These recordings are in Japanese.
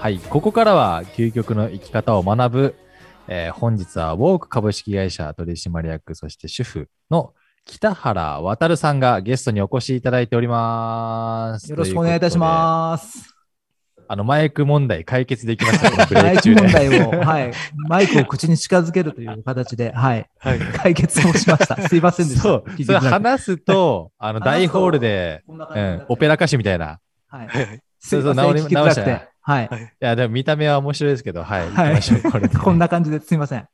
はい、ここからは究極の生き方を学ぶ、えー本日はウォーク株式会社取締役、そして主婦の北原渉さんがゲストにお越しいただいております。よろしくお願いいたします。す。あの、マイク問題解決できました、このブレマイク。問題を、はい。マイクを口に近づけるという形で、はい。はい。解決をしました。すいませんでした。そう、それ話すと、あの、大ホールで、うんオペラ歌手みたいな。はい。はい。そうそう直り聞きづらくて直したはい。いや、でも見た目は面白いですけど、はい。はい行きましょうこ こんな感じですいません。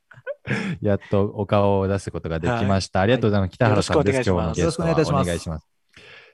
やっとお顔を出すことができました。ありがとうございます。北原さんです。今日のゲストはお願いします。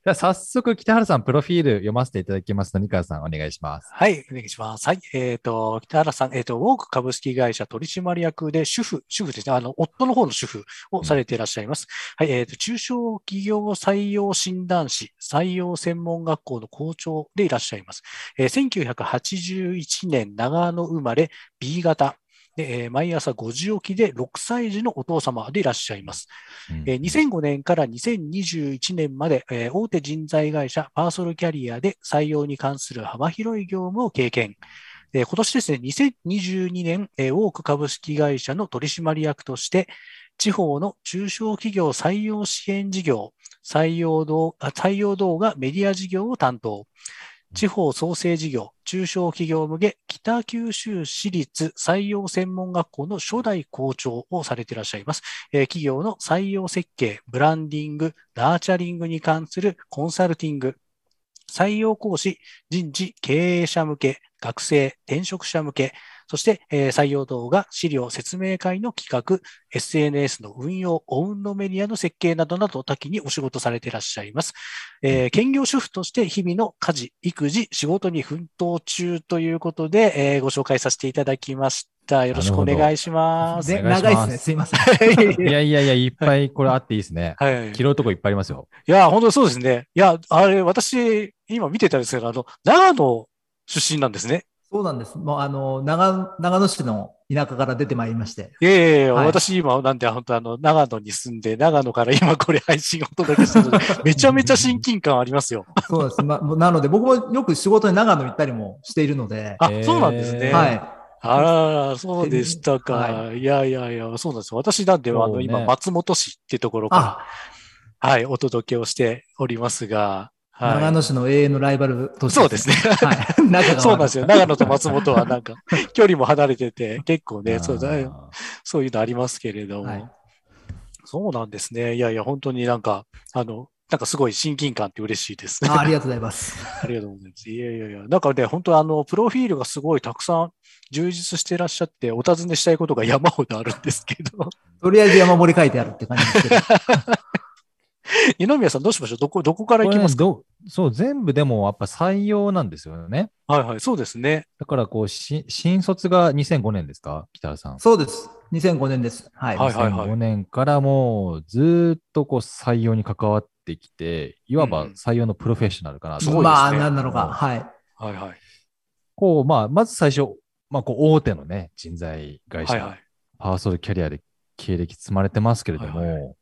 では早速、北原さん、プロフィール読ませていただきますので、二川さん、お願いします。はい、お願いします。はい。えっ、と、北原さん、えっ、と、ウォーク株式会社取締役で主婦、主婦ですね。あの、夫の方の主婦をされていらっしゃいます。はい。えっ、と、中小企業採用診断士、採用専門学校の校長でいらっしゃいます。えー1981年長野生まれ B 型。でえー毎朝5時起きで6歳児のお父様でいらっしゃいます。うんえー2005年から2021年まで、えー大手人材会社パーソルキャリアで採用に関する幅広い業務を経験。えー今年ですね、2022年、えーウォーク株式会社の取締役として、地方の中小企業採用支援事業、採用動あ採用動画メディア事業を担当。地方創生事業、中小企業向け北九州市立採用専門学校の初代校長をされていらっしゃいます。えー企業の採用設計、ブランディング、ナーチャリングに関するコンサルティング、採用講師、人事、経営者向け、学生、転職者向け、そして、えー採用動画、資料、説明会の企画、SNS の運用、オウンドメディアの設計などなど多岐にお仕事されていらっしゃいます。えー兼業主婦として日々の家事、育児、仕事に奮闘中ということで、えーご紹介させていただきました。よろしくお願いします。長いですね。すいません。いやいやいや、いっぱいこれあっていいですね。はい。拾うとこいっぱいありますよ。いや、本当にそうですね。いや、あれ、私、今見てたんですけど、あの、長野出身なんですね。そうなんです。もう、あの、長長野市の田舎から出てまいりまして。いやいやいや、はい私今、なんで、本当あの、長野に住んで、長野から今これ配信をお届けしてるので、めちゃめちゃ親近感ありますよ。そうです。ま、なので、僕もよく仕事に長野行ったりもしているので、あ、えーそうなんですね。はい。あらら、そうでしたか。、はいやいやいや、そうなんですよ。私なんで、あの、今、松本市ってところかあ、ら、はい、お届けをしておりますが、はい。長野市の永遠のライバルとして。そうですね。はい。仲がそうなんですよ。長野と松本はなんか、距離も離れてて、結構ね、そうだあーそういうのありますけれども。はいそうなんですね。いやいや、本当になんか、あの、なんかすごい親近感って嬉しいです。あありがとうございます。ありがとうございます。いやいやいや、なんかね、本当あの、プロフィールがすごいたくさん充実してらっしゃって、お尋ねしたいことが山ほどあるんですけど、とりあえず山盛り書いてあるって感じですけど。二宮さんどうしましょう？どこ、どこから行きますか、ねどうそう、全部でもやっぱ採用なんですよね。はいはい、そうですね。だからこう、し新卒が2005年ですか？北原さん。そうです。2005年です。はい。はいはいはい2005年からもうずーっとこう採用に関わってきて、いわばうん採用のプロフェッショナルかなと。すごいですねまあ、なんなのか。はい。はいはい。こう、まあ、まず最初、まあ、こう、大手のね、人材会社、はいはい。パーソルキャリアで経歴積まれてますけれども、はいはそ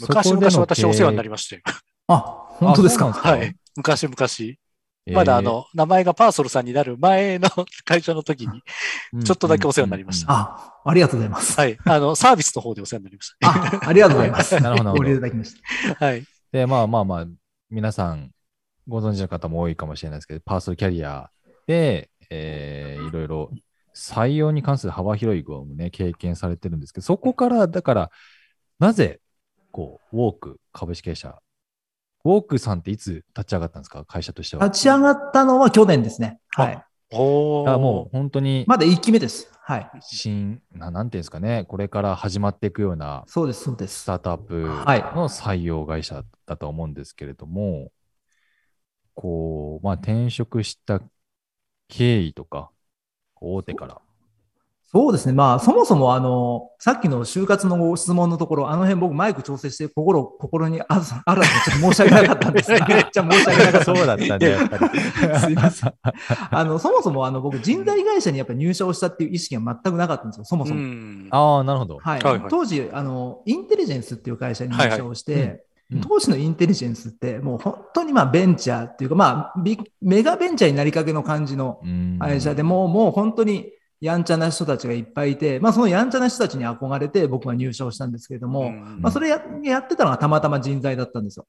昔々私お世話にな経りましたよ。あ、本当ですか？はい。昔々。まだあの、名前がパーソルさんになる前の 会社の時に、ちょっとだけお世話になりましたあ、ありがとうございます。はい。あの、サービスの方でお世話になりましあ、ありがとうございます。なるほどご利用いただきました。た。はい。で、まあまあまあ、皆さんご存知の方も多いかもしれないですけど、パーソルキャリアで、えーいろいろ採用に関する幅広い業務ね、経験されてるんですけど、そこから、だから、なぜ、こう、ウォーク株式会社、ウォークさんっていつ立ち上がったんですか？会社としては。立ち上がったのは去年ですね。はい。おーあもう本当に、まだ1期目です。はい。新、ななんていうんですかね、これから始まっていくようなそうです、そうです。スタートアップはいの採用会社だと思うんですけれども、こう、まあ、転職した経緯とか、大手から。そうですね。まあ、そもそも、あの、さっきの就活のご質問のところ、あの辺僕マイク調整して、心、心にある、あるのちょっと申し訳なかったんですが、めっちゃ申し訳なかった。そうだったんだ、やっぱり。すいません。あの、そもそも、あの、僕、人材会社にやっぱり入社をしたっていう意識が全くなかったんですよ、そもうそも。ん。ああ、なるほど。はい。はいはい当時、あの、インテリジェンスっていう会社に入社をして、はいはいうん当時のインテリジェンスって、もう本当にまあベンチャーっていうか、まあビメガベンチャーになりかけの感じのうん会社でもう、もう本当にやんちゃな人たちがいっぱいいて、まあそのやんちゃな人たちに憧れて僕は入社をしたんですけれども、うんまあそれややってたのがたまたま人材だったんですよ。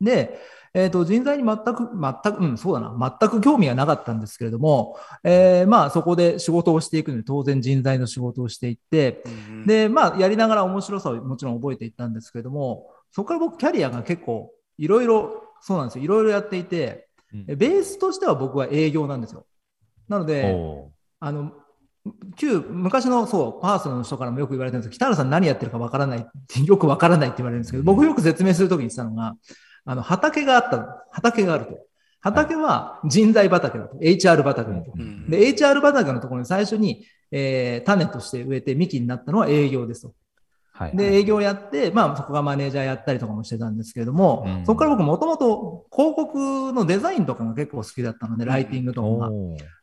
で、えっ、と、人材に全く、全く、うん、そうだな、全く興味がなかったんですけれども、えーまあそこで仕事をしていくので、当然人材の仕事をしていって、うんで、まあ、やりながら面白さをもちろん覚えていったんですけれども、そこから僕、キャリアが結構、いろいろ、そうなんですよ、いろいろやっていて、うん。ベースとしては僕は営業なんですよ。なので、おあの、旧、昔のそう、パーソナルの人からもよく言われてるんですけど、北原さん何やってるかわからないって、よくわからないって言われるんですけど、僕よく説明するときに言ってたのが、あの、畑があった、畑があると。畑は人材畑だと。HR 畑だと。うんで、HR 畑のところに最初に、えー種として植えて幹になったのは営業ですと。はい。で、営業やって、まあ、そこがマネージャーやったりとかもしてたんですけれども、うん。そこから僕もともと広告のデザインとかが結構好きだったので、ライティングとかが。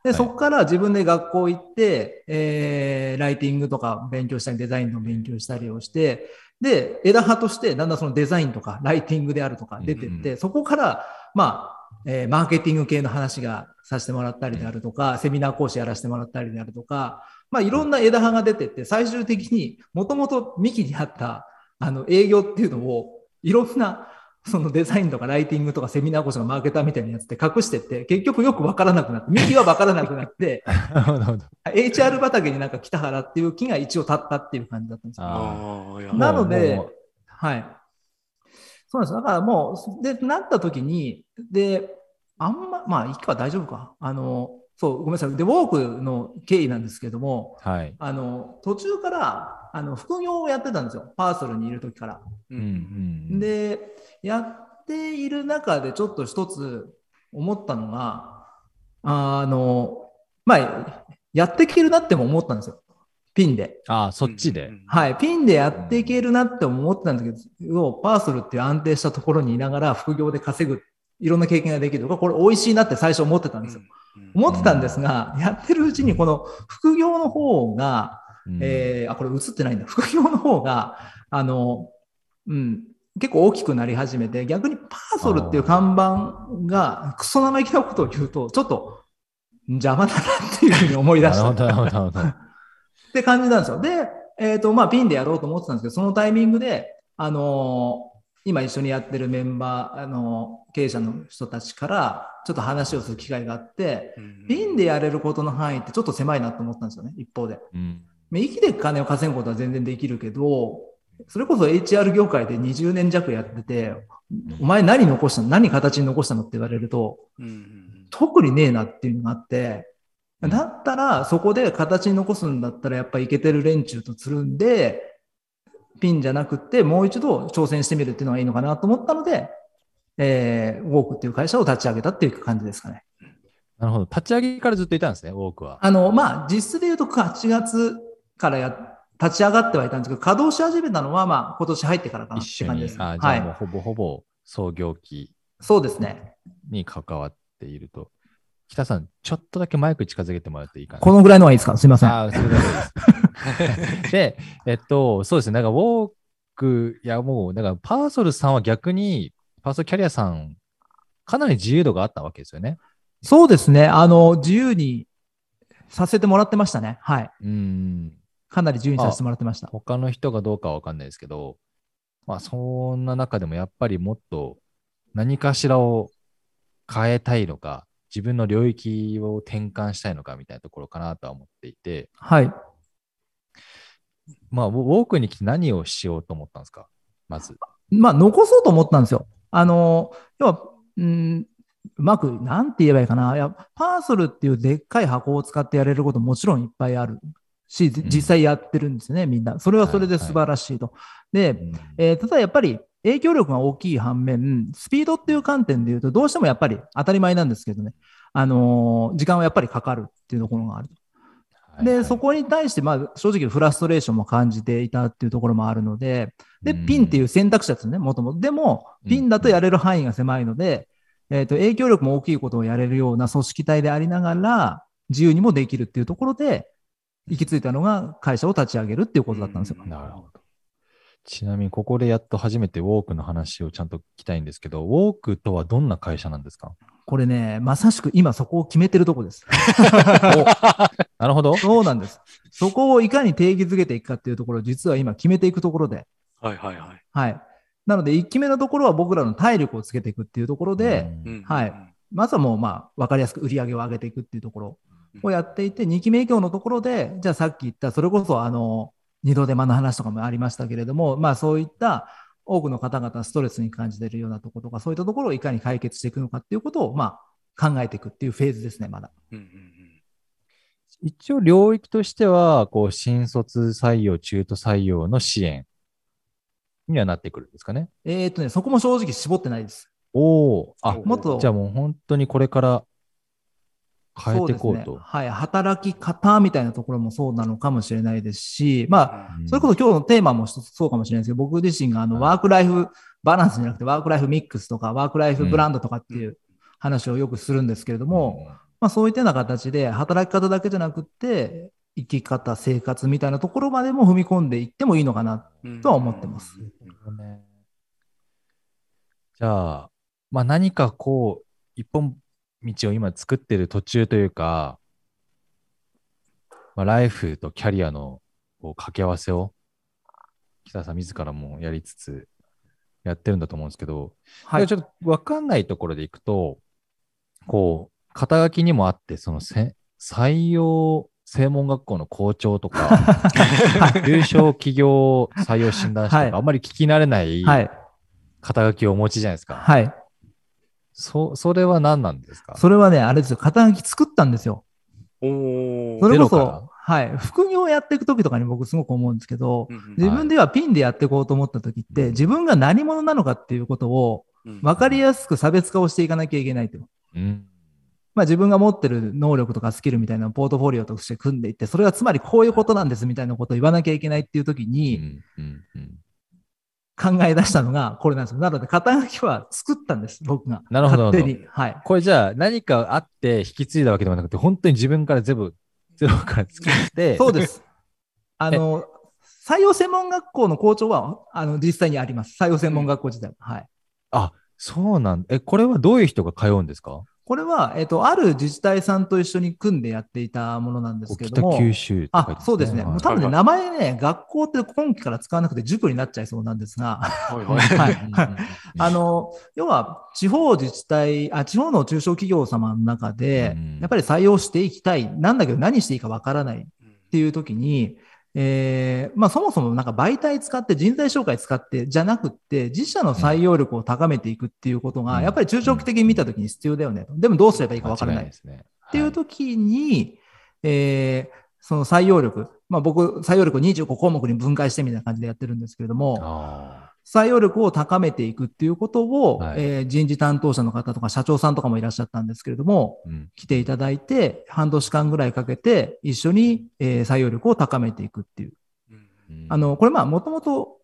で、そはい。こから自分で学校行って、えーライティングとか勉強したり、デザインの勉強したりをして、で、枝葉としてだんだんそのデザインとか、ライティングであるとか出てって、うんそこから、まあ、えーマーケティング系の話がさせてもらったりであるとか、セミナー講師やらせてもらったりであるとか、まあ、いろんな枝葉が出てって、最終的にもともと幹にあった、あの、営業っていうのを、いろんな、そのデザインとかライティングとかセミナー講師のマーケターみたいなやつで隠してって、結局よくわからなくなって、幹はわからなくなって。HR 畑になんか北原っていう木が一応立ったっていう感じだったんですよ。あああいやなのではい。そうなんです。だからもう、で、なった時に、で、あんま、まあ、いいか、大丈夫か。あの、そう、ごめんなさい。で、ウォークの経緯なんですけども、はい。あの、途中から、あの、副業をやってたんですよ。パーソルにいる時から。ううんんうん。で、やっている中でちょっと一つ思ったのが、あの、まあ、やっていけるなっても思ったんですよ。ピンで。ああ、そっちで。はい。ピンでやっていけるなって思ってたんですけど、パーソルっていう安定したところにいながら副業で稼ぐ、いろんな経験ができるとか、これ美味しいなって最初思ってたんですよ。思ってたんですが、やってるうちにこの副業の方が、うんえーあ、これ映ってないんだ。副業の方が、あの、うん、結構大きくなり始めて、逆にパーソルっていう看板がクソ生意気なことを言うと、ちょっと邪魔だなっていうふうに思い出した。なるほど、なるほど、なるほど。って感じなんですよ。で、えっ、と、まあ、ピンでやろうと思ってたんですけど、そのタイミングで、あのー今一緒にやってるメンバー、あのー経営者の人たちから、ちょっと話をする機会があって、ピンでやれることの範囲ってちょっと狭いなと思ったんですよね、一方で。うん。まあ生きて金を稼ぐことは全然できるけど、それこそ HR 業界で20年弱やってて、お前何残したの？何形に残したのって言われると、特にねえなっていうのがあって、うん。だったらそこで形に残すんだったらやっぱいけてる連中とつるんで、ピンじゃなくってもう一度挑戦してみるっていうのがいいのかなと思ったので、えー、ウォークっていう会社を立ち上げたっていう感じですかね。なるほど。立ち上げからずっといたんですね、多くは。あの、まあ、実質で言うと8月からや、立ち上がってはいたんですけど、稼働し始めたのは、まあ、今年入ってからかなっ。て感じです。あじゃはい。あもうほぼほぼ創業期そうですね。に関わっていると。北さん、ちょっとだけマイク近づけてもらっていいかな？このぐらいのはいいですか？すいません。ああ、です。で、えっと、そうですね。なんか、ウォーク、いや、もう、だから、パーソルさんは逆に、パーソルキャリアさん、かなり自由度があったわけですよね。そうですね。あの、自由にさせてもらってましたね。はい。うん。かなり自由にさせてもらってました。他の人がどうかはわかんないですけど、まあ、そんな中でもやっぱりもっと何かしらを変えたいのか、自分の領域を転換したいのかみたいなところかなとは思っていて、はい。まあ、ウォークに来て何をしようと思ったんですか？まず。まあ、残そうと思ったんですよ。あの、要は、うん、うまく、なんて言えばいいかな。いや、パーソルっていうでっかい箱を使ってやれることもちろんいっぱいあるし、ん実際やってるんですよね、みんな。それはそれで素晴らしいと。で、うんえーただやっぱり影響力が大きい反面、スピードっていう観点で言うと、どうしてもやっぱり当たり前なんですけどね、あのー時間はやっぱりかかるっていうところがある。で、はいはいそこに対して、まあ、正直フラストレーションも感じていたっていうところもあるので、で、うんピンっていう選択肢だったんですね、もともと。でも、ピンだとやれる範囲が狭いので、えっ、と、影響力も大きいことをやれるような組織体でありながら、自由にもできるっていうところで、行き着いたのが会社を立ち上げるっていうことだったんですよ。なるほど。ちなみに、ここでやっと初めてウォークの話をちゃんと聞きたいんですけど、ウォークとはどんな会社なんですか？これね、まさしく今そこを決めてるとこです。なるほど。そうなんです。そこをいかに定義づけていくかっていうところを実は今決めていくところで。はいはいはい。はい。なので、1期目のところは僕らの体力をつけていくっていうところで、はい。まずはもうまあ、わかりやすく売り上げを上げていくっていうところをやっていて、2期目以降のところで、じゃあさっき言った、それこそあの、二度手間の話とかもありましたけれども、まあそういった多くの方々ストレスに感じているようなところとか、そういったところをいかに解決していくのかっていうことを、まあ考えていくっていうフェーズですね、まだ。うんうんうん一応、領域としては、こう、新卒採用、中途採用の支援にはなってくるんですかね。えーっとね、そこも正直絞ってないです。おお、あ、もっとじゃあもう本当にこれから変えていこうと。ね。はい。働き方みたいなところもそうなのかもしれないですし、まあ、うんそれこそ今日のテーマも一つそうかもしれないですけど、僕自身があのはいワークライフバランスじゃなくて、ワークライフミックスとか、ワークライフブランドとかっていう話をよくするんですけれども、まあそういったような形で、働き方だけじゃなくて、生き方、生活みたいなところまでも踏み込んでいってもいいのかな。うんとは思ってますじゃあ、まあ何かこう、一本道を今作ってる途中というか、まあ、ライフとキャリアのこう掛け合わせを、北田さん自らもやりつつ、やってるんだと思うんですけど、はい。ちょっと分かんないところでいくと、こう、肩書きにもあって、そのせ採用専門学校の校長とか、優勝企業採用診断士とか、はいあんまり聞き慣れない。肩書きをお持ちじゃないですか。はい。そ、それは何なんですか？それはね、あれですよ、肩書き作ったんですよ。おーそれこそ、はい。副業をやっていくときとかに僕すごく思うんですけど、うんうん自分ではピンでやっていこうと思ったときって、うん自分が何者なのかっていうことをうん分かりやすく差別化をしていかなきゃいけないと。うん。まあ自分が持ってる能力とかスキルみたいなポートフォリオとして組んでいって、それはつまりこういうことなんですみたいなことを言わなきゃいけないっていうときうにん。うん。うん考え出したのがこれなんですよ。なので肩書きは作ったんです、僕が。なるほど勝手に。はい。これじゃあ何かあって引き継いだわけではなくて、本当に自分から全部、ゼロから作って、そうです。あの、採用専門学校の校長は、あの、実際にあります。採用専門学校自体は。はい。あ、そうなんえ、これはどういう人が通うんですか？これは、えっ、と、ある自治体さんと一緒に組んでやっていたものなんですけれども。北九州とか言ってあ、そうですね。はい。もう多分ね、はい名前ね、学校って今期から使わなくて塾になっちゃいそうなんですが、はいはい。はい。あの、要は、地方自治体、あ、地方の中小企業様の中でうん、やっぱり採用していきたい。なんだけど何していいかわからないっうんていう時に、えーまあそもそもなんか媒体使って人材紹介使ってじゃなくって自社の採用力を高めていくっていうことがうんやっぱり中長期的に見た時に必要だよねと。でもどうすればいいかわからない。っですね。ていう時に、えーその採用力、まあ僕採用力を25項目に分解してみたいな感じでやってるんですけれども、あ採用力を高めていくっていうことを、はいえー人事担当者の方とか社長さんとかもいらっしゃったんですけれども、ーうん来ていただいて、半年間ぐらいかけて一緒に、えー採用力を高めていくっていう。うんあの、これまあ、もともと、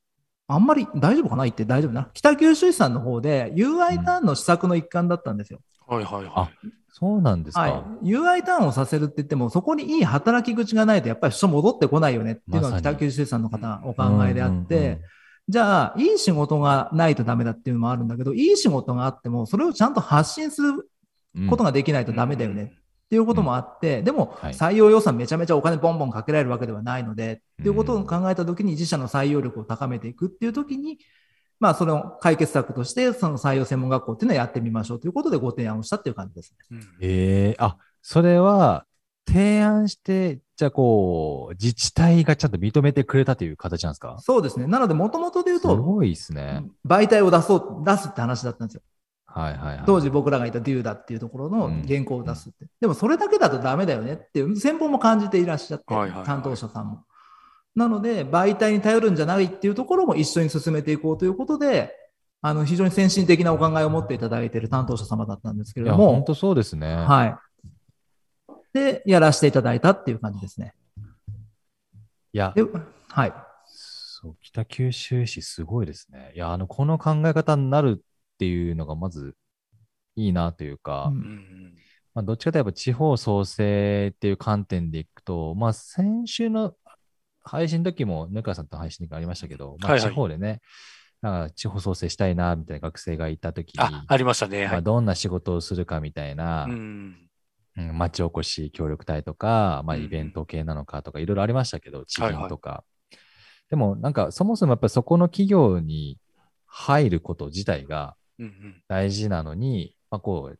あんまり大丈夫かな言って大丈夫な。北九州市さんの方で UI ターンの施策の一環だったんですよ。はいはいはあそうなんですか。はい。UI ターンをさせるって言っても、そこにいい働き口がないと、やっぱり人戻ってこないよねっていうのが北九州市さんの方お考えであっうんうんうんて、じゃあ、いい仕事がないとダメだっていうのもあるんだけど、いい仕事があっても、それをちゃんと発信するうんことができないとダメだよねっていうこともあって、でもはい採用予算めちゃめちゃお金ボンボンかけられるわけではないので、っていうことを考えたときに自社の採用力を高めていくっていうときに、まあその解決策としてその採用専門学校っていうのをやってみましょうということでご提案をしたっていう感じですね。い。うんええあ、それは提案して、じゃあこう、自治体がちゃんと認めてくれたという形なんですか？そうですね。なのでもともとで言うと、すごいですね。媒体を出そう、出すって話だったんですよ。はいはいはい。当時僕らがいたデューダっていうところの原稿を出すって。でもそれだけだとダメだよねっていう先方も感じていらっしゃって、はいはいはい担当者さんも。なので、媒体に頼るんじゃないっていうところも一緒に進めていこうということで、あの、非常に先進的なお考えを持っていただいている担当者様だったんですけれども本、当そうですね。はい。で、やらせていただいたっていう感じですね。いやで、はい。そう、北九州市すごいですね。いや、あの、この考え方になるっていうのがまずいいなというか、うんうんまあ、どっちかといえば地方創生っていう観点でいくと、まあ、先週の配信の時も、ぬかさんと配信の時ありましたけど、まあ、はいはい地方でね、なんか地方創生したいな、みたいな学生がいた時に、あ、ありましたね。まあ、はい。どんな仕事をするかみたいな、うん。うん町おこし協力隊とか、まあ、うんイベント系なのかとか、いろいろありましたけど、地はいはい銀とか。でも、なんか、そもそもやっぱりそこの企業に入ること自体が。大事なのに、まあ、こう、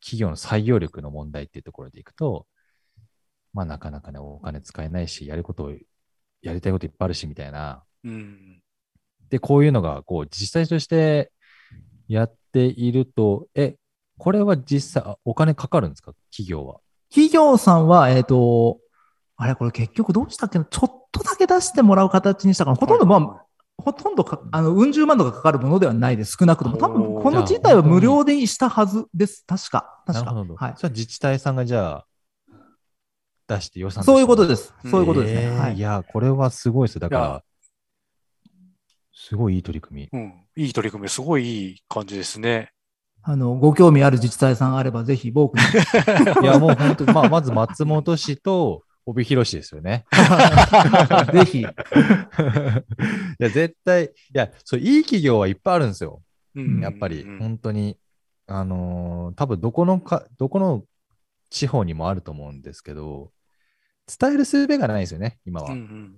企業の採用力の問題っていうところでいくと、まあ、なかなかね、お金使えないし、やることを、やりたいこといっぱいあるし、みたいな。うん。で、こういうのが、こう、実際としてやっていると、え、これは実際、あお金かかるんですか？企業は。企業さんは、えっ、と、あれ、これ結局どうしたっけな？ちょっとだけ出してもらう形にしたかな。ほとんど、まあ、ほとんどか、あの、うん十万とかかかるものではないです。少なくとも。多分、この自体は無料でしたはずです。確か。確か。なるほど。はい。それは自治体さんがじゃあ、出して予算。そういうことですす。そういうことですね。えーはいい。や、これはすごいですよ。だから、すごいいい取り組み。うん。いい取り組み、すごいいい感じですね。あの、ご興味ある自治体さんあれば、ぜひ、僕に。いや、もう本当に、まあ、まず松本市と帯広市ですよね。ぜひ。いや、絶対、いや、そう、いい企業はいっぱいあるんですよ。うんやっぱり、うん本当に。あのー多分どこのか、どこの地方にもあると思うんですけど、伝える術がないですよね、今は。ううんん、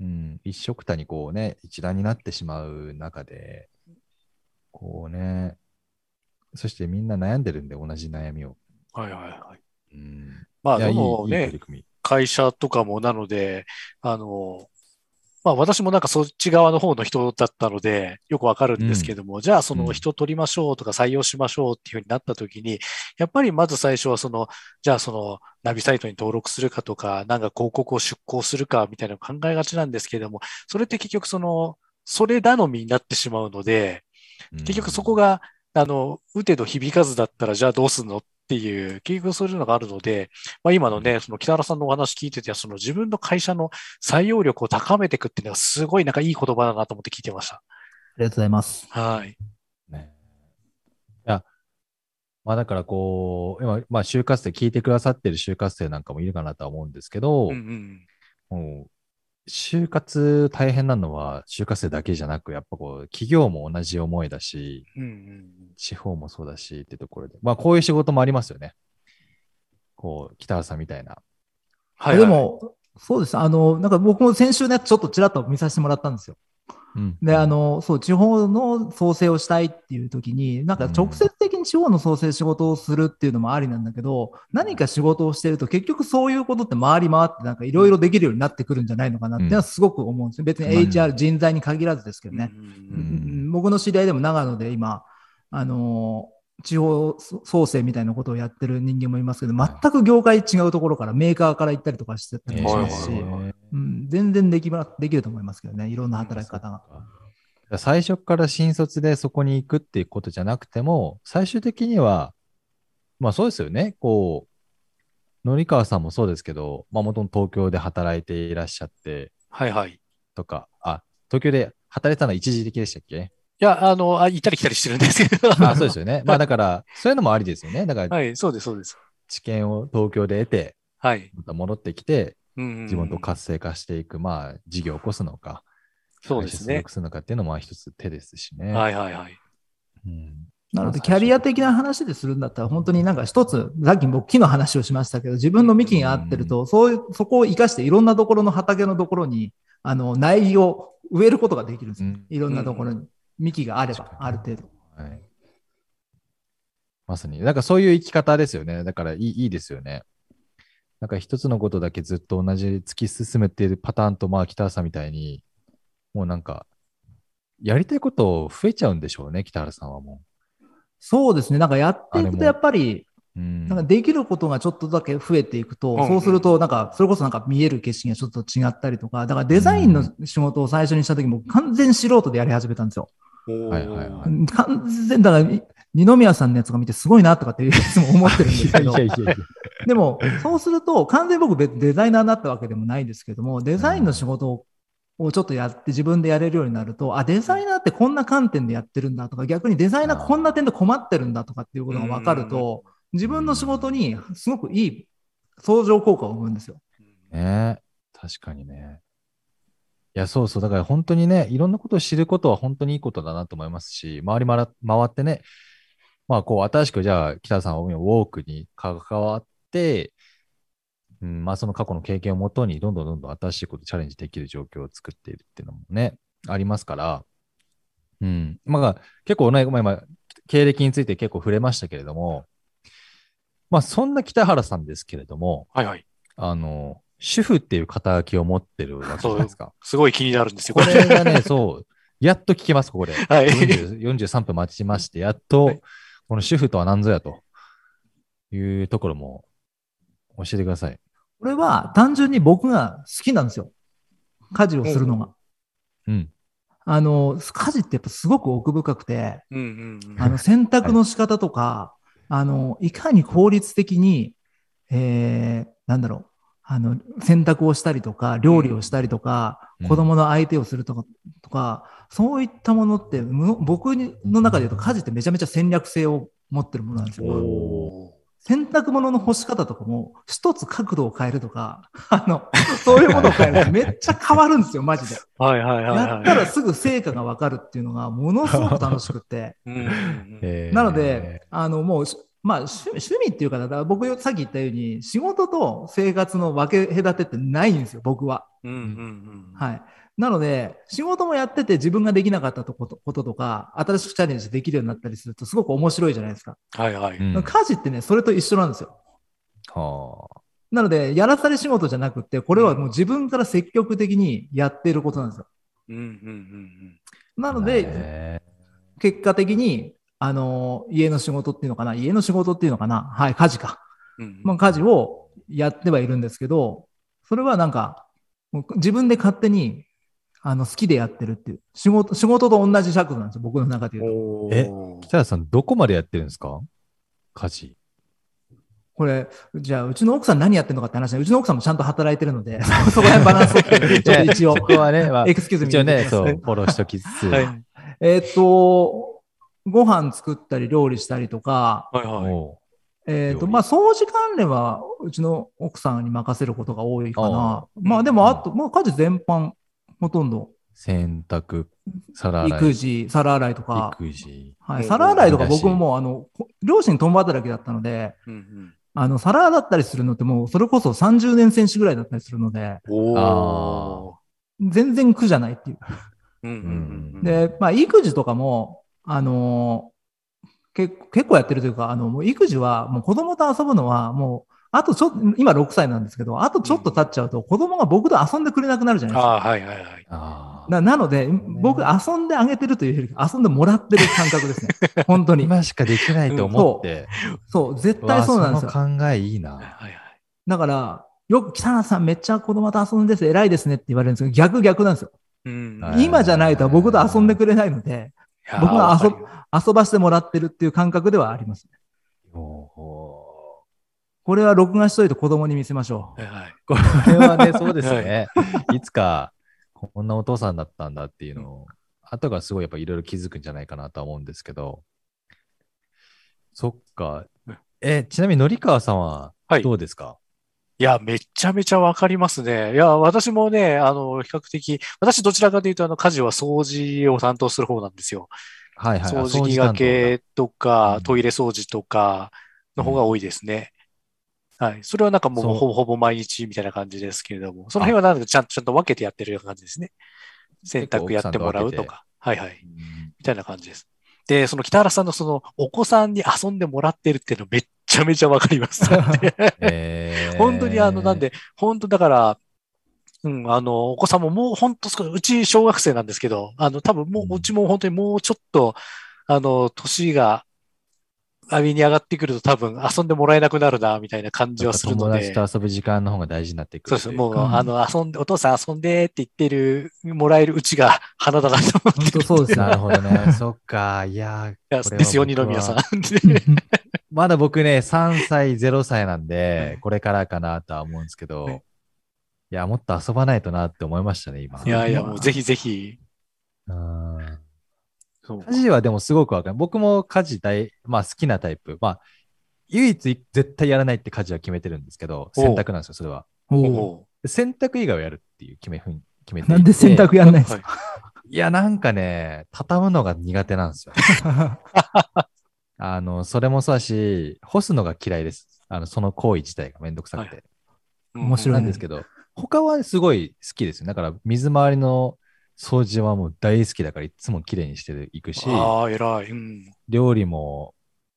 うん一緒くたにこうね、一覧になってしまう中で、こうね、そしてみんな悩んでるんで、同じ悩みを。はいはいはい。うん、まあ、いや、いい、い。会社とかもなので、あの、まあ私もなんかそっち側の方の人だったので、よくわかるんですけども、じゃあその人取りましょうとか採用しましょうっていうふうになった時に、やっぱりまず最初はその、じゃあそのナビサイトに登録するかとか、なんか広告を出稿するかみたいなのを考えがちなんですけども、それって結局その、それ頼みになってしまうので、結局そこが、が、あの、打てど響かずだったら、じゃあどうすんのっていう、結局そういうのがあるので、まあ今のね、その北原さんのお話聞いてて、その自分の会社の採用力を高めていくっていうのがすごいなんかいい言葉だなと思って聞いてました。ありがとうございます。はい。ね。いや、まあだからこう、今、まあ就活生、聞いてくださってる就活生なんかもいるかなとは思うんですけど、うんうん。もう、就活大変なのは就活生だけじゃなく、やっぱこう、企業も同じ思いだし、うんうん地方もそうだしってところで、まあこういう仕事もありますよね。こう、北原さんみたいな。はい、で、も、そうです。あの、なんか僕も先週ね、ちょっとちらっと見させてもらったんですよ。うん。で、あ、の、そう、地方の創生をしたいっていう時に、なんか直接的に地方の創生仕事をするっていうのもありなんだけど、何か仕事をしてると結局そういうことって回り回ってなんかいろいろできるようになってくるんじゃないのかなっていうのはすごく思うんですよ。別に HR 人材に限らずですけどね。僕の知り合いでも長野で今、あの地方創生みたいなことをやってる人間もいますけど、全く業界違うところからメーカーから行ったりとかしてたりもしますし、はいはいはいうん、全然できまできると思いますけどね、いろんな働き方が。最初から新卒でそこに行くっていうことじゃなくても、最終的には、まあそうですよね。こう、のりかわさんもそうですけど、まあ元々東京で働いていらっしゃってはいはい。いとか、あ、東京で働いてたのは一時的でしたっけ？や、あの、あ行ったり来たりしてるんですけど。あ、そうですよね。まあだから、そういうのもありですよね。だから、はい、そうです、そうです。知見を東京で得て、はい。また戻ってきて、うんうんうん自分と活性化していく、まあ、事業を起こすのか、そうですね。するのかっていうのもまあ一つ手ですしね。はいはいはい。うんなので、キャリア的な話でするんだったら、本当になんか一つ、さっき僕木の話をしましたけど、自分の幹が合ってると、そういう、そこを活かしていろんなところの畑のところに、あの、苗木を植えることができるんですよ。うんいろんなところに。幹があれば、ある程度。はい。まさに。なんかそういう生き方ですよね。だからいいいいですよね。なんか一つのことだけずっと同じ突き進めているパターンと、まあ北原さんみたいに、もうなんか、やりたいこと増えちゃうんでしょうね、北原さんはもそうですね。なんかやっていくと、やっぱり、う。うん。なんかできることがちょっとだけ増えていくと、うんそうすると、なんか、それこそなんか見える景色がちょっと違ったりとか、だからデザインの仕事を最初にした時も完全素人でやり始めたんですよ。はいはいはいうん完全、だから、二宮さんのやつが見てすごいなとかっていつも思ってるんですけど。でも、そうすると、完全に僕デザイナーになったわけでもないんですけども、デザインの仕事をちょっとやって自分でやれるようになると、あ、デザイナーってこんな観点でやってるんだとか、逆にデザイナーこんな点で困ってるんだとかっていうことが分かると、自分の仕事にすごくいい相乗効果を生むんですよ。ね確かにね。や、そうそう。だから本当にね、いろんなことを知ることは本当にいいことだなと思いますし、周り回ってね、まあ、こう、新しくじゃあ、北さんはウォークに関わって、うん、まあ、その過去の経験をもとに、どんどんどんどん新しいことにチャレンジできる状況を作っているっていうのもね、ありますから、うん。まあ、結構ね、まあ、今、経歴について結構触れましたけれども、まあ、そんな北原さんですけれども、はいはい。あの、主婦っていう肩書きを持ってるわけじゃないですか。すごい気になるんですよ、ここれ。れがね、そう、やっと聞けます、ここで。はい40 43分待ちまして、やっと、はいこの主婦とは何ぞやというところも教えてください。これは単純に僕が好きなんですよ。家事をするのが。うん。あの、家事ってやっぱすごく奥深くて、うんうんうん。あの、選択の仕方とか、あの、いかに効率的に、えー、なんだろう、あの、選択をしたりとか、料理をしたりとか、うん子供の相手をするとか、とか、そういったものって、む僕の中で言うと家事ってめちゃめちゃ戦略性を持ってるものなんですよ。お洗濯物の干し方とかも、一つ角度を変えるとか、あの、そういうものを変えるとめっちゃ変わるんですよ、マジで。ーはいはいはいはい。やったらすぐ成果がわかるっていうのがものすごく楽しくて。なので、、あの、もう、まあ趣、趣味っていうかな、だから僕さっき言ったように、仕事と生活の分け隔てってないんですよ、僕は。うんうんうん。はい。なので、仕事もやってて自分ができなかったことこととか、新しくチャレンジできるようになったりすると、すごく面白いじゃないですか。はいはい。うん家事ってね、それと一緒なんですよ。はあなので、やらされ仕事じゃなくて、これはもう自分から積極的にやっていることなんですよ。うんうんうんなので、ね結果的に、あの、家の仕事っていうのかな、家の仕事っていうのかな、はい、家事か。うん。まあ、家事をやってはいるんですけど、それはなんか、もう自分で勝手に、あの、好きでやってるっていう。仕事、仕事と同じ尺度なんですよ、僕の中で言うと。おえー北原さん、どこまでやってるんですか？家事。これ、じゃあ、うちの奥さん何やってるのかって話で、うちの奥さんもちゃんと働いてるので、そこら辺バランスを取って、ちょっと一応そ、こはね、まあ エクスキューズミ一応ね、そう、う。フォローしときつつ。はいえーっと、ご飯作ったり料理したりとか、はいはい。おえっ、と、料理まあ、掃除関連は、うちの奥さんに任せることが多いかあな。ーまあ、でも、あと、まあ、家事全般、ほとんど、洗濯、皿洗い。育児、皿洗いとか、育児。はい、うん皿洗いとか僕ももう、あの、こ両親共働きだったので、うんうんあの、皿洗ったりするのってもう、それこそ30年選手ぐらいだったりするので、全然苦じゃないっていう。うんうんうん。で、まあ、育児とかも、あのー結構結構やってるというか、あの、もう育児は、もう子供と遊ぶのは、もう、あとちょっと、今6歳なんですけど、あとちょっと経っちゃうと、子供が僕と遊んでくれなくなるじゃないですか。ああ、はいはいはい。ななので、僕遊んであげてるというより、遊んでもらってる感覚ですね。本当に。今しかできないと思って。そう、絶対そうなんですよ。その考えいいな。はいはい。だから、よく北原さんめっちゃ子供と遊んでて偉いですねって言われるんですけど、逆逆なんですよ。うんはい今じゃないと僕と遊んでくれないので、僕が遊遊ばせてもらってるっていう感覚ではあります。おおこれは録画しといて子供に見せましょう。はいはい。これはね、そうですね。いつか、こんなお父さんだったんだっていうのを、後がすごいやっぱいろいろ気づくんじゃないかなとは思うんですけど。そっかうん。え、ちなみに、の川さんははいどうですか、いや、めちゃめちゃわかりますね。いや、私もね、あの、比較的、私どちらかというと、あの、家事は掃除を担当する方なんですよ。はいはい。掃除機がけとうかん、トイレ掃除とかの方が多いですね。はい。それはなんかもうほぼほぼ毎日みたいな感じですけれども、その辺はなんかちゃんとちゃんと分けてやってるような感じですね。洗濯やってもらうとか。はいはい。うんみたいな感じです。で、その北原さんのそのお子さんに遊んでもらってるっていうのめっちゃめちゃわかります。えー本当にあの、なんで、本当だから、うん、あの、お子さんももう本当うち小学生なんですけど、あの、多分もうんう、うちも本当にもうちょっと、あの、年が、上に上がってくると多分遊んでもらえなくなるな、みたいな感じはするので。友達と遊ぶ時間の方が大事になってくそうです。もう、うんあの、遊んで、お父さん遊んでって言ってる、もらえるうちが花だなと思って本当そうですなね。るほどね。そっか。いやですよ、二宮さん。まだ僕ね、3歳、0歳なんで、これからかなとは思うんですけど、はいいや、もっと遊ばないとなって思いましたね、今。いやいや、もうぜひぜひ。うん家事はでもすごくわかる。僕も家事大、まあ好きなタイプ。まあ、唯一絶対やらないって家事は決めてるんですけど、選択なんですよ、それは。選択以外をやるっていう決めふん決めて。なんで洗濯やんないんですはいか、いや、なんかね、畳むのが苦手なんですよ。あの、それもそうだし、干すのが嫌いです。あの、その行為自体がめんどくさくて。面白いんですけど、他はすごい好きですよ。だから、水回りの掃除はもう大好きだから、いつも綺麗にしていくし、ああ、偉い。うん。料理も、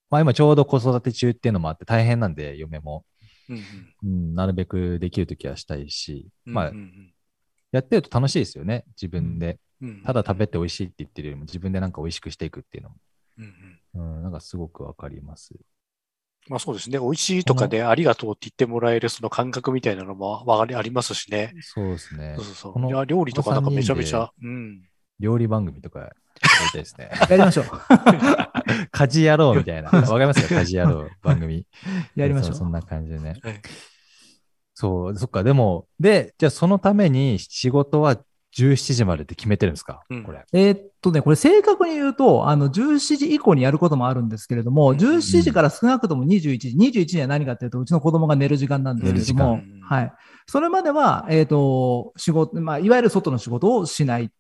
まあ今ちょうど子育て中っていうのもあって大変なんで、嫁も。うんうん、なるべくできるときはしたいし、うん。まあう、んやってると楽しいですよね、自分で。うんただ食べて美味しいって言ってるよりも、自分でなんか美味しくしていくっていうのも、うんうんうん、なんかすごくわかります。まあそうですね。美味しいとかでありがとうって言ってもらえるその感覚みたいなのもわかりありますしね。そうですねそう。そうそう。いや、料理とかなんかめちゃめちゃ。うん。料理番組とかやりたいですね。やりましょう。家事やろうみたいな。わかりますか？家事やろう番組。やりましょ。そうそんな感じでね。はいそう、そっか、でも、で、じゃあそのために仕事は17時までって決めてるんですか、うんこれ。えーっとね、これ正確に言うと、あの、17時以降にやることもあるんですけれども、うん17時から少なくとも21時、21時には何かっていうと、うちの子供が寝る時間なんですけれどもはい。それまでは、えーっと、仕事、まあ、いわゆる外の仕事をしない。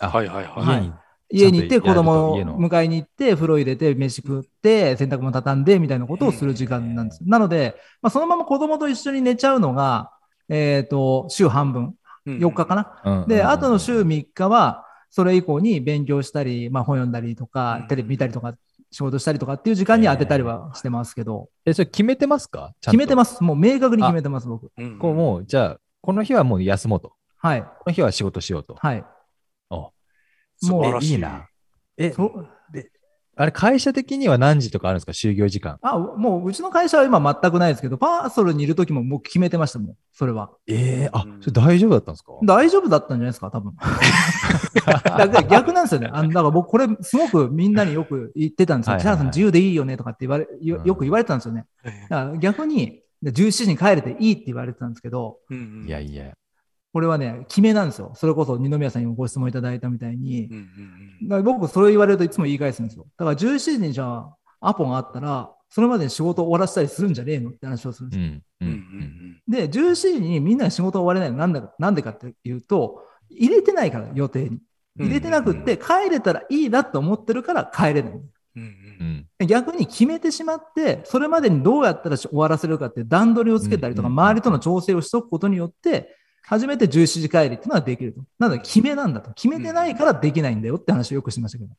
あはいはいはい。家に、家に行って子供を迎えに行って、風呂入れて、飯食って、洗濯物畳んで、みたいなことをする時間なんです。なので、まあ、そのまま子供と一緒に寝ちゃうのが、えーっと、週半分、うん4日かな？うんで、うんあとの週3日は、それ以降に勉強したり、まあ本読んだりとかうん、テレビ見たりとか、仕事したりとかっていう時間に当てたりはしてますけど、え、それ決めてますか？決めてす。ます。もう明確に決めてます、僕。うんこうもう、じゃあ、この日はもう休もうと。はい。この日は仕事しようと。はい。あもういいな。え、そうあれ、会社的には何時とかあるんですか？就業時間。あ、もううちの会社は今全くないですけど、パーソルにいる時ももう決めてましたもん、それは。ええあうん、それ大丈夫だったんですか？大丈夫だったんじゃないですか、多分。逆なんですよね。あのだから僕、これ、すごくみんなによく言ってたんですよ。はいはいはいチャーさん自由でいいよねとかって言われ、ようんよく言われてたんですよね。はいだから逆に、17時に帰れていいって言われてたんですけど、うんうんいやいや。これはね、決めなんですよ。それこそ二宮さんにもご質問いただいたみたいにうん。うんうんだから僕、それを言われるといつも言い返すんですよ。だから17時にじゃあ、アポがあったら、それまでに仕事を終わらせたりするんじゃねえのって話をするんですよ。うん。ううんうんん。で、17時にみんなが仕事を終われないのなんだなんでかっていうと、入れてないから、予定に。うん入れてなくって、帰れたらいいなと思ってるから帰れない。うんうん。逆に決めてしまって、それまでにどうやったら終わらせるかって段取りをつけたりとか、うん周りとの調整をしとくことによって、初めて17時帰りっていうのはできると。なので、決めなんだと。決めてないからできないんだよって話をよくしましたけど。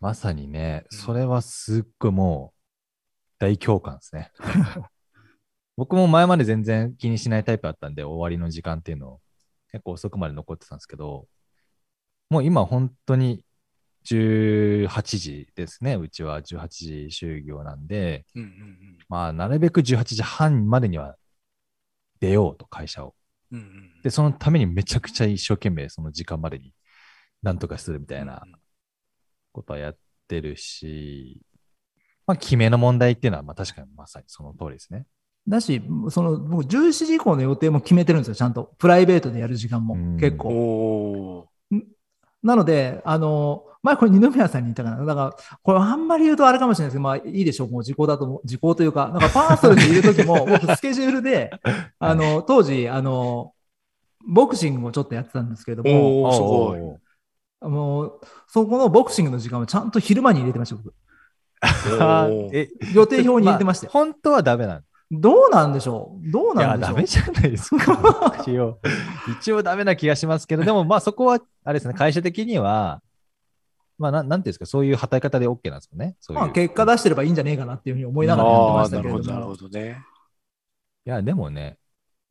まさにね、うんそれはすっごいもう大共感ですね。僕も前まで全然気にしないタイプだったんで、終わりの時間っていうのを結構遅くまで残ってたんですけど、もう今本当に18時ですね。うちは18時就業なんで、うんうんまあなるべく18時半までには出ようと、会社を。うんうんうんで、そのためにめちゃくちゃ一生懸命その時間までになんとかするみたいなことはやってるし、まあ、決めの問題っていうのは、まあ確かにまさにその通りですね。だし、その、僕、17時以降の予定も決めてるんですよ、ちゃんと。プライベートでやる時間もうん結構。なので、あの、前これ二宮さんに言ったかな。だから、これあんまり言うとあれかもしれないですけど、まあいいでしょう。もう時効だと思う、時効というか、なんかパーソルにいる時も、僕スケジュールで、あの、当時、あの、ボクシングをちょっとやってたんですけれども、おーすごいおーあの、そこのボクシングの時間をちゃんと昼間に入れてました、僕。予定表に入れてましたよ。あ本当はダメなんどうなんでしょう？どういや、なんでしょう？ダメじゃないですか。一応、一応ダメな気がしますけど、でもまあそこは、あれですね、会社的には、まあななんていうんですか、そういう働き方で OK なんですよね？そういうまあ、結果出してればいいんじゃねえかなっていうふうに思いながらやってましたなるほど、なるほ。どね。いや、でもね、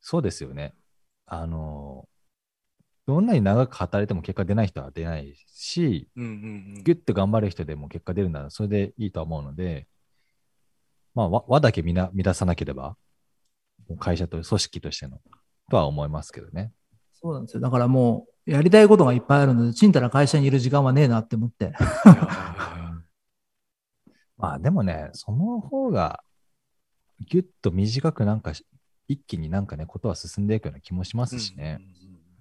そうですよね。あの、どんなに長く働いても結果出ない人は出ないし、うんうんうんギュッと頑張る人でも結果出るならそれでいいとは思うので、まあ、和和だけみな乱さなければ、会社と組織としての、とは思いますけどね。そうなんですよ。だからもう、やりたいことがいっぱいあるので、ちんたら会社にいる時間はねえなって思って。まあでもね、その方が、ギュッと短くなんかし、一気になんかね、ことは進んでいくような気もしますしね。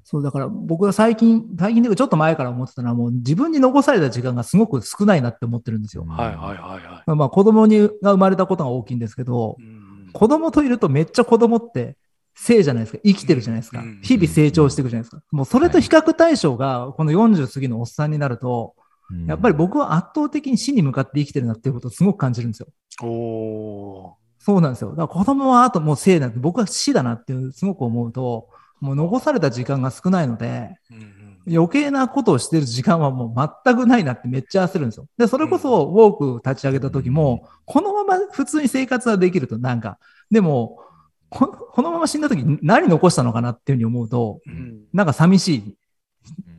そう、だから僕は最近、最近でちょっと前から思ってたのは、もう自分に残された時間がすごく少ないなって思ってるんですよ。はいはいはいはい。まあ子供にが生まれたことが大きいんですけど、うん子供といるとめっちゃ子供って生じゃないですか。生きてるじゃないですかうん。日々成長していくじゃないですか。もうそれと比較対象が、この40過ぎのおっさんになると、うんやっぱり僕は圧倒的に死に向かって生きてるなっていうことをすごく感じるんですよ。おそうなんですよ。だから子供はあともう生なんて僕は死だなっていうすごく思うと、もう残された時間が少ないので、ーうんうん。余計なことをしてる時間はもう全くないなってめっちゃ焦るんですよ。で、それこそウォーク立ち上げた時も、このまま普通に生活はできると、なんか、でも、ここのまま死んだ時に何残したのかなっていうふうに思うと、うん。なんか寂しい。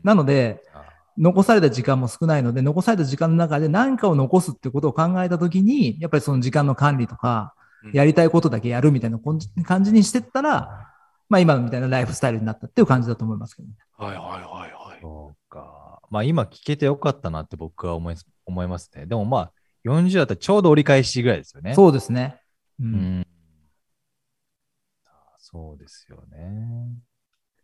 なので、あ残された時間も少ないので、残された時間の中で何かを残すってことを考えたときに、やっぱりその時間の管理とか、やりたいことだけやるみたいな感じにしてったら、まあ今みたいなライフスタイルになったっていう感じだと思いますけどね。はいはいはいはい。そうか。まあ今聞けてよかったなって僕は思い思いますね。でもまあ40だったらちょうど折り返しぐらいですよね。そうですね。う。うんん。あそうですよね。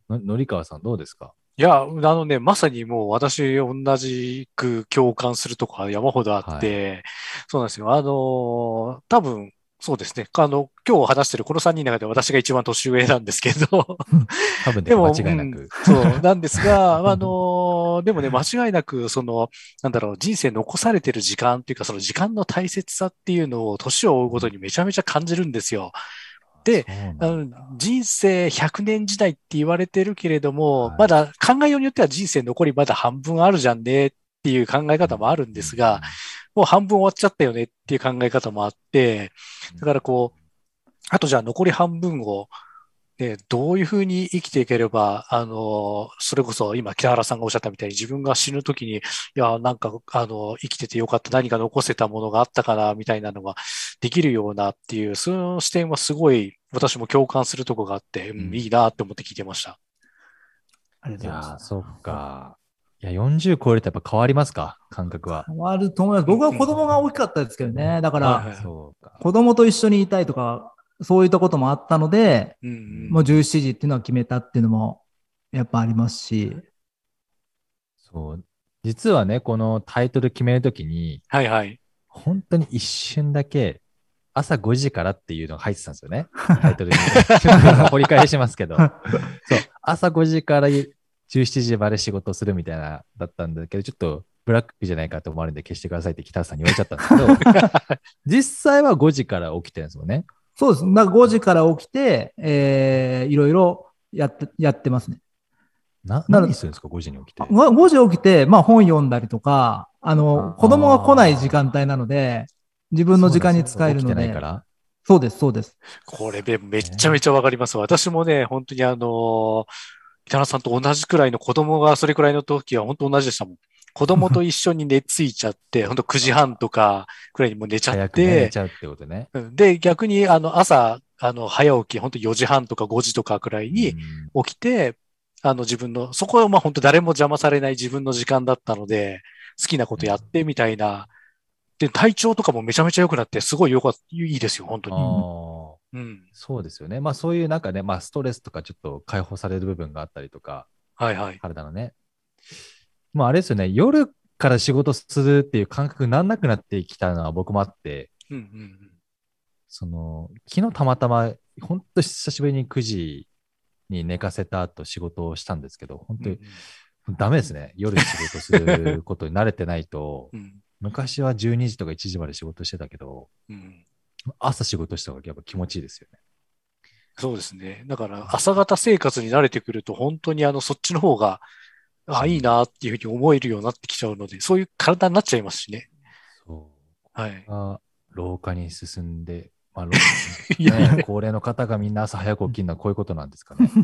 ののりかわさんどうですか？いや、あのね、まさにもう私同じく共感するところは山ほどあって、そうなんですよ。あの、多分、そうですね。あの、今日話してるこの3人の中で私が一番年上なんですけど、多分ででも、間違いなく。うんそう、なんですが、あの、でもね、間違いなく、その、なんだろう、人生残されてる時間っていうか、その時間の大切さっていうのを年を追うごとにめちゃめちゃ感じるんですよ。で人生100年時代って言われてるけれども、はいまだ考えようによっては人生残りまだ半分あるじゃんねっていう考え方もあるんですが、、もう半分終わっちゃったよねっていう考え方もあって、だからこう、あとじゃあ残り半分を、ね、どういうふうに生きていければ、あの、それこそ今北原さんがおっしゃったみたいに自分が死ぬときに、いや、なんか、あの、生きててよかった、何か残せたものがあったかな、みたいなのができるようなっていう、その視点はすごい私も共感するとこがあって、うんうんいいなって思って聞いてました。いやー、ありがとうございます。そっか。いや、40超えるとやっぱ変わりますか？感覚は。変わると思います。僕は子供が大きかったですけどね。だから。子供と一緒にいたいとか、そういったこともあったので、うんうんもう17時っていうのは決めたっていうのも、やっぱありますし。そう。実はね、このタイトル決めるときに、はいはい。本当に一瞬だけ、朝5時からっていうのが入ってたんですよね。タイトルに。掘り返しますけど。そう。朝5時から17時まで仕事するみたいな、だったんだけど、ちょっとブラックじゃないかと思われるんで消してくださいって北田さんに言われちゃったんですけど、実際は5時から起きてるんですよね。そうです。だから5時から起きて、えー、いろいろやって、やってますね。な、何するんですか ?5 時に起きて。5時起きて、まあ本読んだりとか、ああの、ー子供が来ない時間帯なので、自分の時間に使えるので起きてないか。ら。そうです、そうです。これでめちゃめちゃわかります。私もね、本当にあの、北原さんと同じくらいの子供がそれくらいの時は本当同じでしたもん。子供と一緒に寝ついちゃって、本当9時半とかくらいにもう寝ちゃっ早くね寝て、ちゃうってことね。うんで、逆にあの朝、あの早起き、本当4時半とか5時とかくらいにうん起きて、あの自分の、そこはまあ本当誰も邪魔されない自分の時間だったので、好きなことやってみたいな。で、体調とかもめちゃめちゃ良くなって、すごい良かった、いいですよ、本当あに。ーうん。そうですよね。まあそういうなんかね、まあストレスとかちょっと解放される部分があったりとか、はいはい。体のね。まああれですよね、夜から仕事するっていう感覚になんなくなってきたのは僕もあって、うんうんうん。その、昨日たまたま、本当久しぶりに9時に寝かせた後仕事をしたんですけど、本当にダメですね。夜仕事することに慣れてないと う、ん昔は12時とか1時まで仕事してたけど、うん朝仕事した方がやっぱ気持ちいいですよね。そうですね。だから、朝方生活に慣れてくると、本当にあの、そっちの方が、あ、いいなっていうふうに思えるようになってきちゃうので、そういう体になっちゃいますしね。そう。はい。が廊下に進んで、まあ、ろいやいやね、高齢の方がみんな朝早く起きるのはこういうことなんですかね。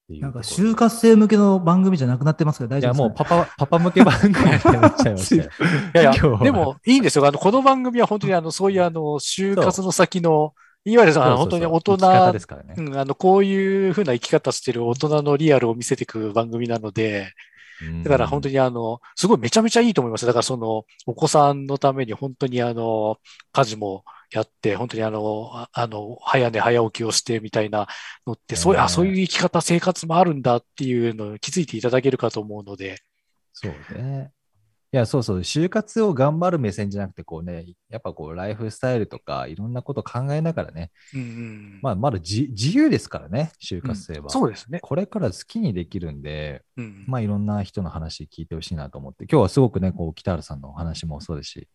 っていうなんか就活生向けの番組じゃなくなってますけど大いや、丈夫ですか、もうパパ、パパ向け番組になっちゃいましたよ。いやいや、でも、いいんですよ。あの、この番組は本当にあの、そういうあの、就活の先の、いわゆるあの本当に大人、生き方ですからね。うん、あの、こういうふうな生き方してる大人のリアルを見せていく番組なので、だから本当に。にあの、すごいめちゃめちゃいいと思います。だからその、お子さんのために本当にあの、家事もやって、本当にあの、ああの、早寝早起きをしてみたいなのって、そういう、ねあ、そういう生き方、生活もあるんだっていうのを気づいていただけるかと思うので、そうね。や、そうそう、就活を頑張る目線じゃなくて、こうね、やっぱこう、ライフスタイルとか、いろんなこと考えながらね、うんうん。まあ、まだ自自由ですからね、就活生は。そうですね。これから好きにできるんで、うん。まあ、いろんな人の話聞いてほしいなと思って、今日はすごくね、こう、北原さんのお話もそうですし、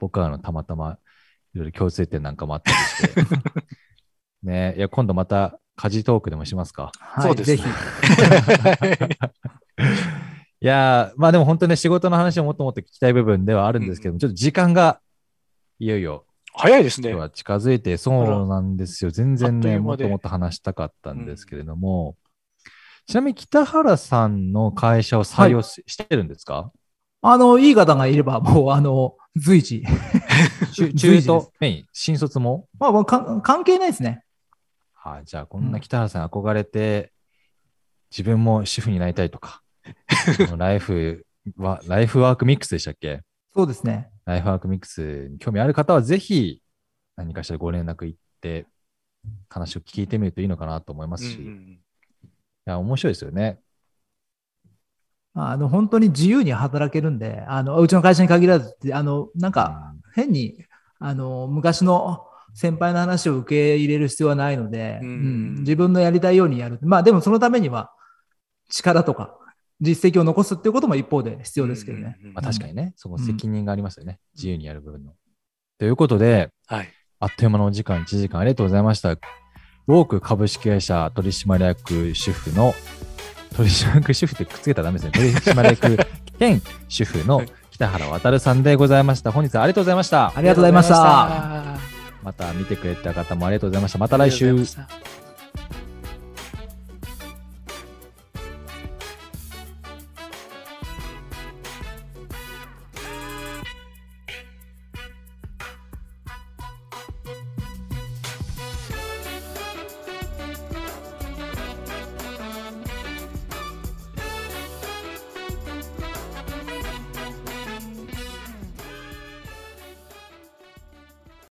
僕らのたまたまいろいろ共通点なんかもあったりして、ね、いや、今度また家事トークでもしますか。はい、そうですね。ぜひ。いやー、まあでも本当ね、仕事の話をもっともっと聞きたい部分ではあるんですけども、ちょっと時間がいよいよ早いですね。近づいて、そうなんですよ。全然ね、もっともっと話したかったんですけれども、ちなみに北原さんの会社を採用し,、してるんですか？あの、いい方がいれば、もう、あの、随時。中中途メイン、新卒も？まあ、まあか関係ないですね。はい、じゃあこんな北原さんに憧れて、自分も主婦になりたいとか、ライフは、ライフワークミックスでしたっけ？そうですね。ライフワークミックスに興味ある方は、ぜひ何かしらご連絡行って、話を聞いてみるといいのかなと思いますし、いうんうん。や、面白いですよね。あの、本当に自由に働けるんで、あの、うちの会社に限らずあの、なんか、変に、あの、昔の先輩の話を受け入れる必要はないので、うんうん自分のやりたいようにやる。まあ、でもそのためには、力とか、実績を残すっていうことも一方で必要ですけどね。うんうんうんまあ、確かにね、そこ責任がありますよね。自由にやる部分の。ということで、はい。あっという間のお時間、1時間ありがとうございました。ウォーク株式会社取締役主婦の、取締役主婦ってくっつけたらダメですね。取締役兼主婦の北原渉さんでございました。本日はありがとうございました。ありがとうございました。ありがとうございましたまた見てくれた方もありがとうございました。また来週。